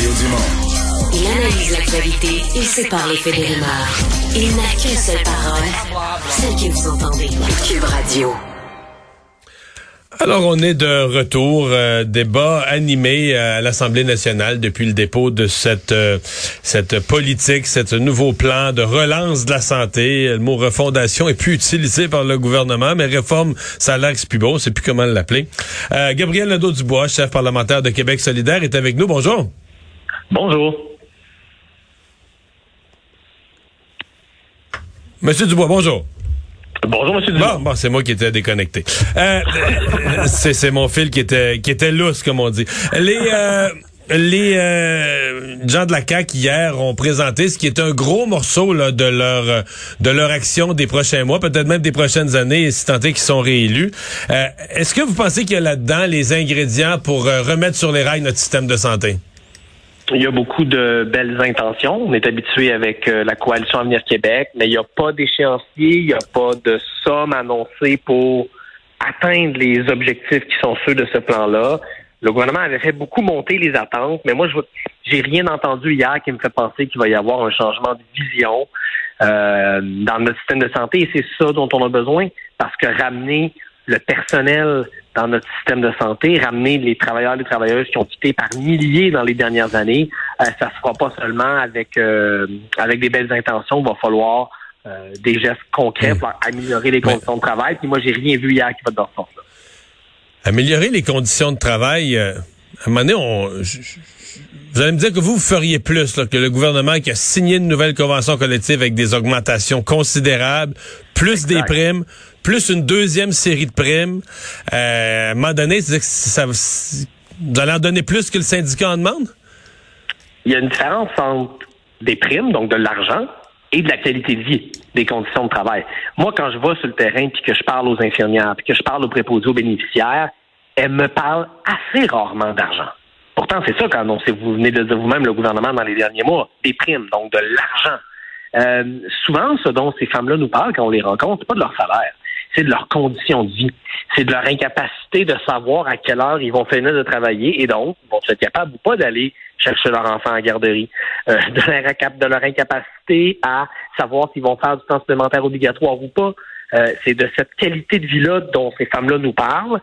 Mario Dumont. Il analyse l'actualité et sépare les faits des rumeurs. Il n'a qu'une seule parole, celle que vous entendez. Cube Radio. Alors, on est de retour. euh, débat animé euh, à l'Assemblée nationale depuis le dépôt de cette euh, cette politique, cet nouveau plan de relance de la santé. Le mot refondation est plus utilisé par le gouvernement, mais réforme, ça a l'air que c'est plus beau. C'est plus comment l'appeler. Euh, Gabriel Nadeau-Dubois, chef parlementaire de Québec solidaire, est avec nous. Bonjour. Bonjour. Monsieur Dubois, bonjour. Bonjour, Monsieur Bon, Dumont. bon, c'est moi qui étais déconnecté. Euh, euh, c'est mon fil qui était qui était lousse, comme on dit. Les euh, les euh, gens de la CAQ hier ont présenté ce qui est un gros morceau là, de leur euh, de leur action des prochains mois, peut-être même des prochaines années, si tant est qu'ils sont réélus. Euh, Est-ce que vous pensez qu'il y a là-dedans les ingrédients pour remettre sur les rails notre système de santé? Il y a beaucoup de belles intentions. On est habitué avec euh, la coalition Avenir Québec, mais il n'y a pas d'échéancier, il n'y a pas de somme annoncée pour atteindre les objectifs qui sont ceux de ce plan-là. Le gouvernement avait fait beaucoup monter les attentes, mais moi, je j'ai rien entendu hier qui me fait penser qu'il va y avoir un changement de vision euh, dans notre système de santé. Et c'est ça dont on a besoin, parce que ramener le personnel dans notre système de santé, ramener les travailleurs et les travailleuses qui ont quitté par milliers dans les dernières années, euh, ça se fera pas seulement avec euh, avec des belles intentions. Il va falloir euh, des gestes concrets pour améliorer les conditions de travail. Puis moi, j'ai rien vu hier qui va dans ce sens-là. Améliorer les conditions de travail. à un moment donné, on, je- je- vous allez me dire que vous, vous feriez plus là, que le gouvernement qui a signé une nouvelle convention collective avec des augmentations considérables, plus des primes, plus une deuxième série de primes. Euh, à un moment donné, que ça, vous allez en donner plus que le syndicat en demande? Il y a une différence entre des primes, donc de l'argent, et de la qualité de vie, des conditions de travail. Moi, quand je vais sur le terrain puis que je parle aux infirmières, puis que je parle aux préposés aux bénéficiaires, elles me parlent assez rarement d'argent. Pourtant, c'est ça qu'annoncez, vous venez de dire vous-même, le gouvernement dans les derniers mois, des primes, donc de l'argent. Euh, souvent, ce dont ces femmes-là nous parlent quand on les rencontre, c'est pas de leur salaire, c'est de leurs conditions de vie, c'est de leur incapacité de savoir à quelle heure ils vont finir de travailler et donc vont être capables ou pas d'aller chercher leur enfant en garderie, euh, de, leur, incap- de leur incapacité à savoir s'ils vont faire du temps supplémentaire obligatoire ou pas. Euh, c'est de cette qualité de vie-là dont ces femmes-là nous parlent.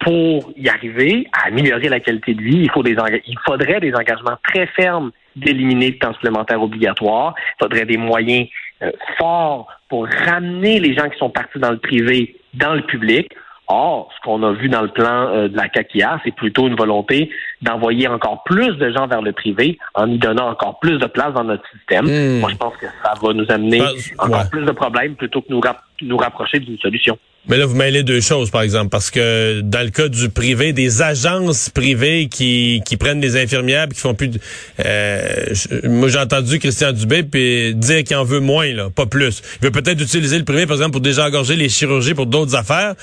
Pour y arriver à améliorer la qualité de vie, il, faut des il faudrait des engagements très fermes d'éliminer le temps supplémentaire obligatoire. Il faudrait des moyens euh, forts pour ramener les gens qui sont partis dans le privé dans le public. Or, ce qu'on a vu dans le plan euh, de la CAQ hier, c'est plutôt une volonté d'envoyer encore plus de gens vers le privé en y donnant encore plus de place dans notre système. Hmm. Moi, je pense que ça va nous amener Pense- encore ouais. plus de problèmes plutôt que nous, nous rapprocher d'une solution. Mais là, vous mêlez deux choses, par exemple, parce que dans le cas du privé, des agences privées qui, qui prennent des infirmières qui font plus de... Euh, moi, j'ai entendu Christian Dubé puis dire qu'il en veut moins, là, pas plus. Il veut peut-être utiliser le privé, par exemple, pour désengorger les chirurgies pour d'autres affaires,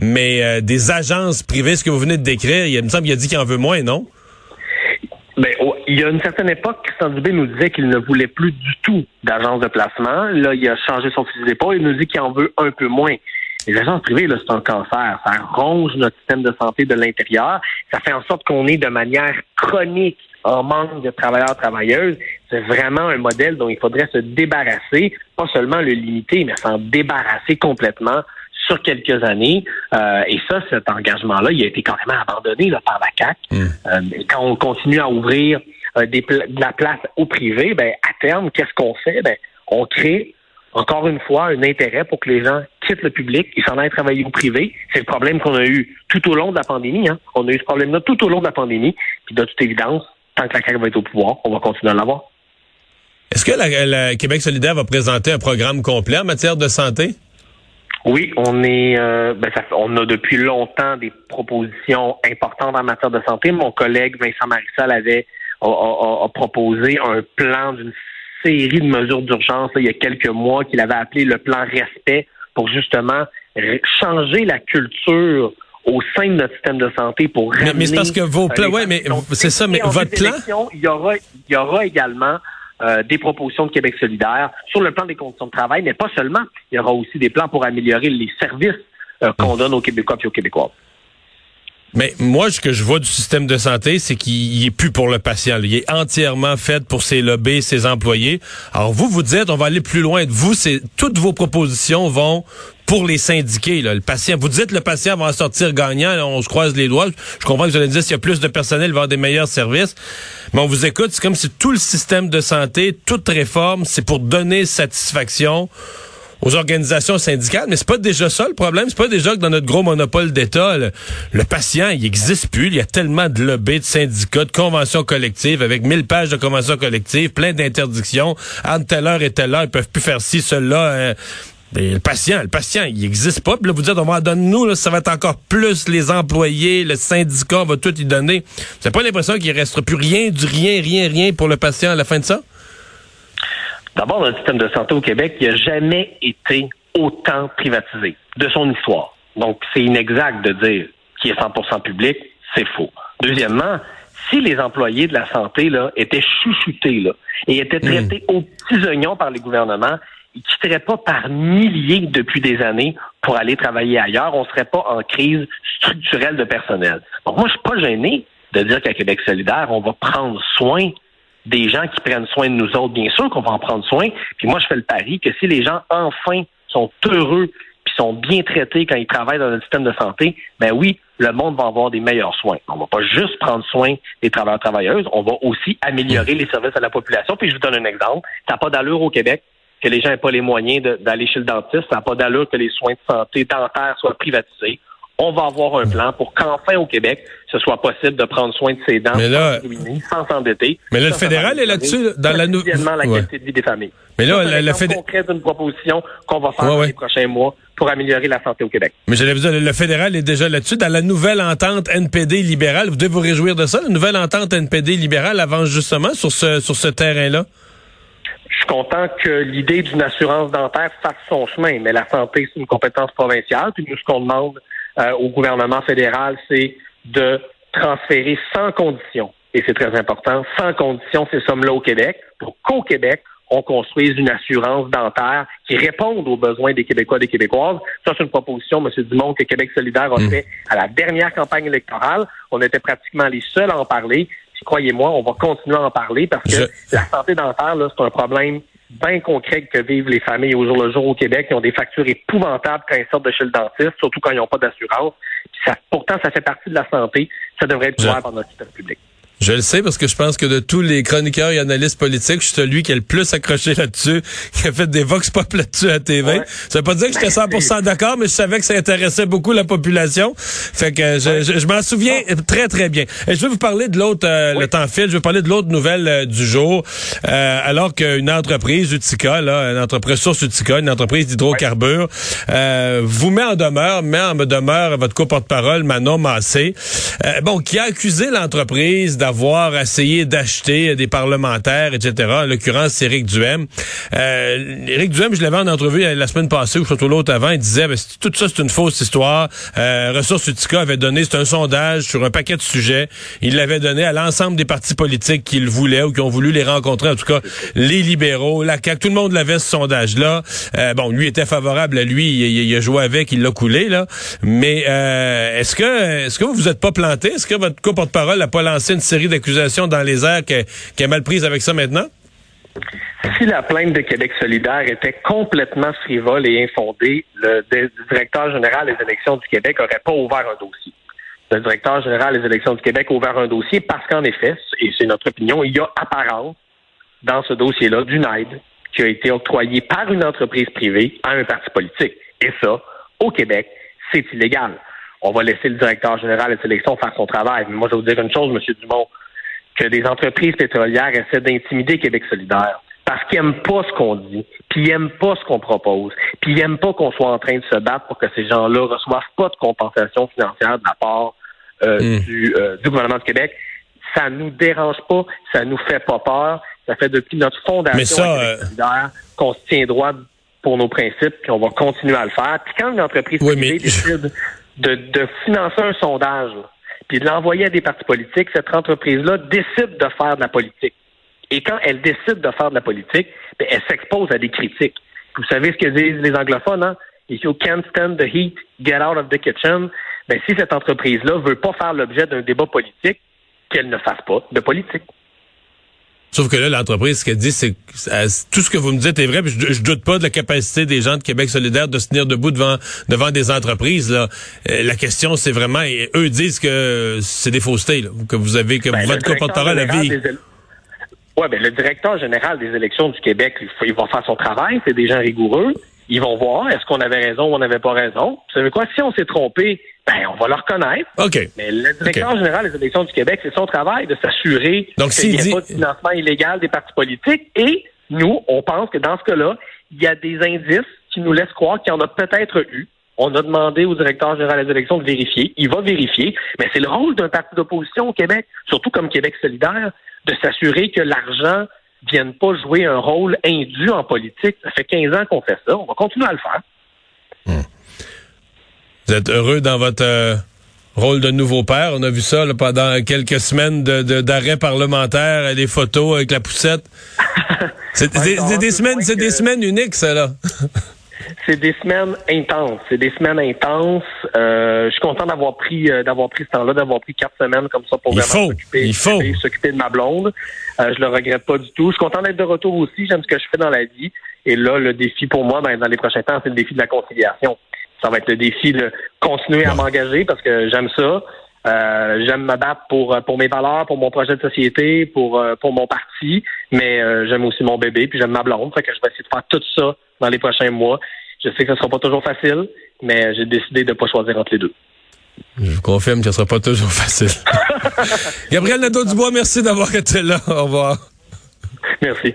mais euh, des agences privées, ce que vous venez de décrire, il me semble qu'il a dit qu'il en veut moins, non? Il y a une certaine époque, Christian Dubé nous disait qu'il ne voulait plus du tout d'agences de placement. Là, il a changé son fusil d'épaule. Il nous dit qu'il en veut un peu moins. Les agences privées, là, c'est un cancer. Ça ronge notre système de santé de l'intérieur. Ça fait en sorte qu'on est de manière chronique en manque de travailleurs, travailleuses. C'est vraiment un modèle dont il faudrait se débarrasser, pas seulement le limiter, mais s'en débarrasser complètement sur quelques années. Euh, et ça, cet engagement-là, il a été carrément abandonné là, par la CAC. Euh, mais quand on continue à ouvrir euh, des pla- de la place au privé, ben à terme, qu'est-ce qu'on fait? Ben on crée encore une fois un intérêt pour que les gens quittent le public et s'en aillent travailler au privé. C'est le problème qu'on a eu tout au long de la pandémie. Hein. On a eu ce problème-là tout au long de la pandémie. Puis de toute évidence, tant que la CAQ va être au pouvoir, on va continuer à l'avoir. Est-ce que la, la Québec solidaire va présenter un programme complet en matière de santé? Oui, on est, euh, ben, ça on a depuis longtemps des propositions importantes en matière de santé. Mon collègue Vincent Marissal avait a, a- a proposé un plan d'une série de mesures d'urgence il y a quelques mois qu'il avait appelé le plan respect pour justement changer la culture au sein de notre système de santé pour Mais- mais c'est parce que vos euh, plans- ouais, mais c'est ça, mais votre plan- Il y aura, il y aura également euh, des propositions de Québec solidaire sur le plan des conditions de travail, mais pas seulement. Il y aura aussi des plans pour améliorer les services euh, qu'on donne aux Québécois et aux Québécois. Mais moi, ce que je vois du système de santé, c'est qu'il est plus pour le patient. Il est entièrement fait pour ses lobbies, ses employés. Alors vous, vous dites, on va aller plus loin. Vous, c'est toutes vos propositions vont pour les syndiqués. Là. Le patient, vous dites le patient va en sortir gagnant. on se croise les doigts. Je comprends que vous allez dire s'il y a plus de personnel, il va avoir des meilleurs services. Mais on vous écoute, c'est comme si tout le système de santé, toute réforme, c'est pour donner satisfaction aux organisations syndicales, mais c'est pas déjà ça le problème. C'est pas déjà que dans notre gros monopole d'État, le, patient, il existe plus. Il y a tellement de lobbies, de syndicats, de conventions collectives avec mille pages de conventions collectives, plein d'interdictions. Entre telle heure et telle heure, ils peuvent plus faire ci, cela. Hein. le patient, le patient, il existe pas. Puis là, vous dites, on va en donner nous, ça va être encore plus les employés, le syndicat, va tout y donner. Vous n'avez pas l'impression qu'il restera plus rien, du rien, rien, rien pour le patient à la fin de ça? D'abord, le système de santé au Québec, n'a jamais été autant privatisé de son histoire. Donc, c'est inexact de dire qu'il est 100% public, c'est faux. Deuxièmement, si les employés de la santé là, étaient chouchoutés là, et étaient hmm. traités aux petits oignons par les gouvernements, ils quitteraient pas par milliers depuis des années pour aller travailler ailleurs. On serait pas en crise structurelle de personnel. Donc moi, je suis pas gêné de dire qu'à Québec solidaire, on va prendre soin des gens qui prennent soin de nous autres, bien sûr qu'on va en prendre soin. Puis moi, je fais le pari que si les gens, enfin, sont heureux puis sont bien traités quand ils travaillent dans le système de santé, ben oui, le monde va avoir des meilleurs soins. On va pas juste prendre soin des travailleurs travailleuses, on va aussi améliorer les services à la population. Puis je vous donne un exemple. Ça n'a pas d'allure au Québec que les gens n'aient pas les moyens d'aller chez le dentiste. Ça n'a pas d'allure que les soins de santé dentaires soient privatisés on va avoir un plan pour qu'enfin au Québec, ce soit possible de prendre soin de ses dents sans s'endetter. Mais là, le fédéral est là-dessus, dans la nouvelle... la qualité de vie des familles. Mais là, le, le fédéral... concret d'une proposition qu'on va faire dans les prochains mois pour améliorer la santé au Québec. Mais j'allais vous dire, le fédéral est déjà là-dessus. Dans la nouvelle entente NPD libérale, vous devez vous réjouir de ça. La nouvelle entente NPD libérale avance justement sur ce, sur ce terrain-là. Je suis content que l'idée d'une assurance dentaire fasse son chemin, mais la santé, c'est une compétence provinciale. Puis nous, ce qu'on demande euh, au gouvernement fédéral, c'est de transférer sans condition, et c'est très important, sans condition ces sommes-là au Québec, pour qu'au Québec, on construise une assurance dentaire qui réponde aux besoins des Québécois et des Québécoises. Ça, c'est une proposition, M. Dumont, que Québec solidaire a mmh. fait à la dernière campagne électorale. On était pratiquement les seuls à en parler. Croyez-moi, on va continuer à en parler parce que la santé dentaire, c'est un problème bien concret que vivent les familles au jour le jour au Québec. Ils ont des factures épouvantables quand ils sortent de chez le dentiste, surtout quand ils n'ont pas d'assurance. pourtant, ça fait partie de la santé. Ça devrait être couvert par notre système public. Je le sais parce que je pense que de tous les chroniqueurs et analystes politiques, je suis celui qui a le plus accroché là-dessus, qui a fait des vox pop là-dessus à TV. Ça veut pas dire que j'étais 100% d'accord, mais je savais que ça intéressait beaucoup la population. Fait que je, je, m'en souviens très très bien. Et je vais vous parler de l'autre, euh, le temps file, je vais parler de l'autre nouvelle euh, du jour. Euh, alors qu'une entreprise Utica, là, une entreprise source Utica, une entreprise d'hydrocarbures, vous met en demeure, met en demeure votre co-porte-parole Manon Massé, bon, qui a accusé l'entreprise d'avoir avoir essayé d'acheter des parlementaires, etc. En l'occurrence, c'est Éric Duhem. Euh, Éric Duhem, je l'avais en entrevue la semaine passée ou surtout l'autre avant, il disait ben, tout ça c'est une fausse histoire. Euh, Ressources Utica avait donné, c'est un sondage sur un paquet de sujets. Il l'avait donné à l'ensemble des partis politiques qui le voulaient ou qui ont voulu les rencontrer, en tout cas les libéraux, la CAQ, tout le monde l'avait ce sondage-là. Euh, bon, lui était favorable à lui, il, a joué avec, il l'a coulé là. Mais euh, est-ce que est-ce que vous vous êtes pas planté? Est-ce que votre co-porte-parole n'a pas lancé une série d'accusations dans les airs qui est mal prise avec ça maintenant? Si la plainte de Québec solidaire était complètement frivole et infondée, le, directeur général des élections du Québec n'aurait pas ouvert un dossier. Le directeur général des élections du Québec a ouvert un dossier parce qu'en effet, et c'est notre opinion, il y a apparence dans ce dossier-là d'une aide qui a été octroyée par une entreprise privée à un parti politique. Et ça, au Québec, c'est illégal on va laisser le directeur général des élections faire son travail. Mais moi, je vais vous dire une chose, M. Dumont, que des entreprises pétrolières essaient d'intimider Québec solidaire parce qu'ils n'aiment pas ce qu'on dit, puis ils n'aiment pas ce qu'on propose, puis ils n'aiment pas qu'on soit en train de se battre pour que ces gens-là reçoivent pas de compensation financière de la part euh, hmm. euh, du, gouvernement de Québec. Ça nous dérange pas, ça nous fait pas peur. Ça fait depuis notre fondation euh, solidaire qu'on se tient droit pour nos principes, puis on va continuer à le faire. Puis quand une entreprise privée décide de, financer un sondage, puis de l'envoyer à des partis politiques, cette entreprise-là décide de faire de la politique. Et quand elle décide de faire de la politique, ben, elle s'expose à des critiques. Vous savez ce que disent les anglophones, hein? If you can't stand the heat, get out of the kitchen. ben, si cette entreprise-là veut pas faire l'objet d'un débat politique, qu'elle ne fasse pas de politique. Sauf que là, l'entreprise, ce qu'elle dit, c'est que tout ce que vous me dites est vrai, puis je, doute pas de la capacité des gens de Québec solidaire de se tenir debout devant devant des entreprises. Là. Euh, la question, c'est vraiment, et eux disent que c'est des faussetés, que vous avez, que ben, votre comportement la vie. Oui, ben, le directeur général des élections du Québec, il, il va faire son travail, c'est des gens rigoureux. Ils vont voir, est-ce qu'on avait raison ou on n'avait pas raison. Vous savez quoi, si on s'est trompé, ben, on va le reconnaître. OK. Mais le directeur général des élections du Québec, c'est son travail de s'assurer qu'il n'y a pas de financement illégal des partis politiques. Et nous, on pense que dans ce cas-là, il y a des indices qui nous laissent croire qu'il y en a peut-être eu. On a demandé au directeur général des élections de vérifier. Il va vérifier. Mais c'est le rôle d'un parti d'opposition au Québec, surtout comme Québec solidaire, de s'assurer que l'argent vienne pas jouer un rôle indu en politique. Ça fait 15 ans qu'on fait ça. On va continuer à le faire. Hmm. Vous êtes heureux dans votre euh, rôle de nouveau père. On a vu ça pendant quelques semaines d'arrêt de, parlementaire, les photos avec la poussette. C'est des, semaines, c'est des semaines uniques, ça là. c'est des semaines intenses. C'est des semaines intenses. Euh, je suis content d'avoir pris euh, d'avoir pris ce temps-là, d'avoir pris quatre semaines comme ça pour vraiment s'occuper, s'occuper de ma blonde. Euh, je le regrette pas du tout. Je suis content d'être de retour aussi. J'aime ce que je fais dans la vie. Et là, le défi pour moi, ben, dans les prochains temps, c'est le défi de la conciliation ça va être le défi de continuer à m'engager parce que j'aime ça. Euh, j'aime me battre pour pour mes valeurs, pour mon projet de société, pour euh, pour mon parti, mais euh, j'aime aussi mon bébé, puis j'aime ma blonde, fait que je vais essayer de faire tout ça dans les prochains mois. Je sais que ce sera pas toujours facile, mais j'ai décidé de pas choisir entre les deux. Je vous confirme que ce sera pas toujours facile. Gabriel Nadeau-Dubois, merci d'avoir été là. Au revoir. Merci.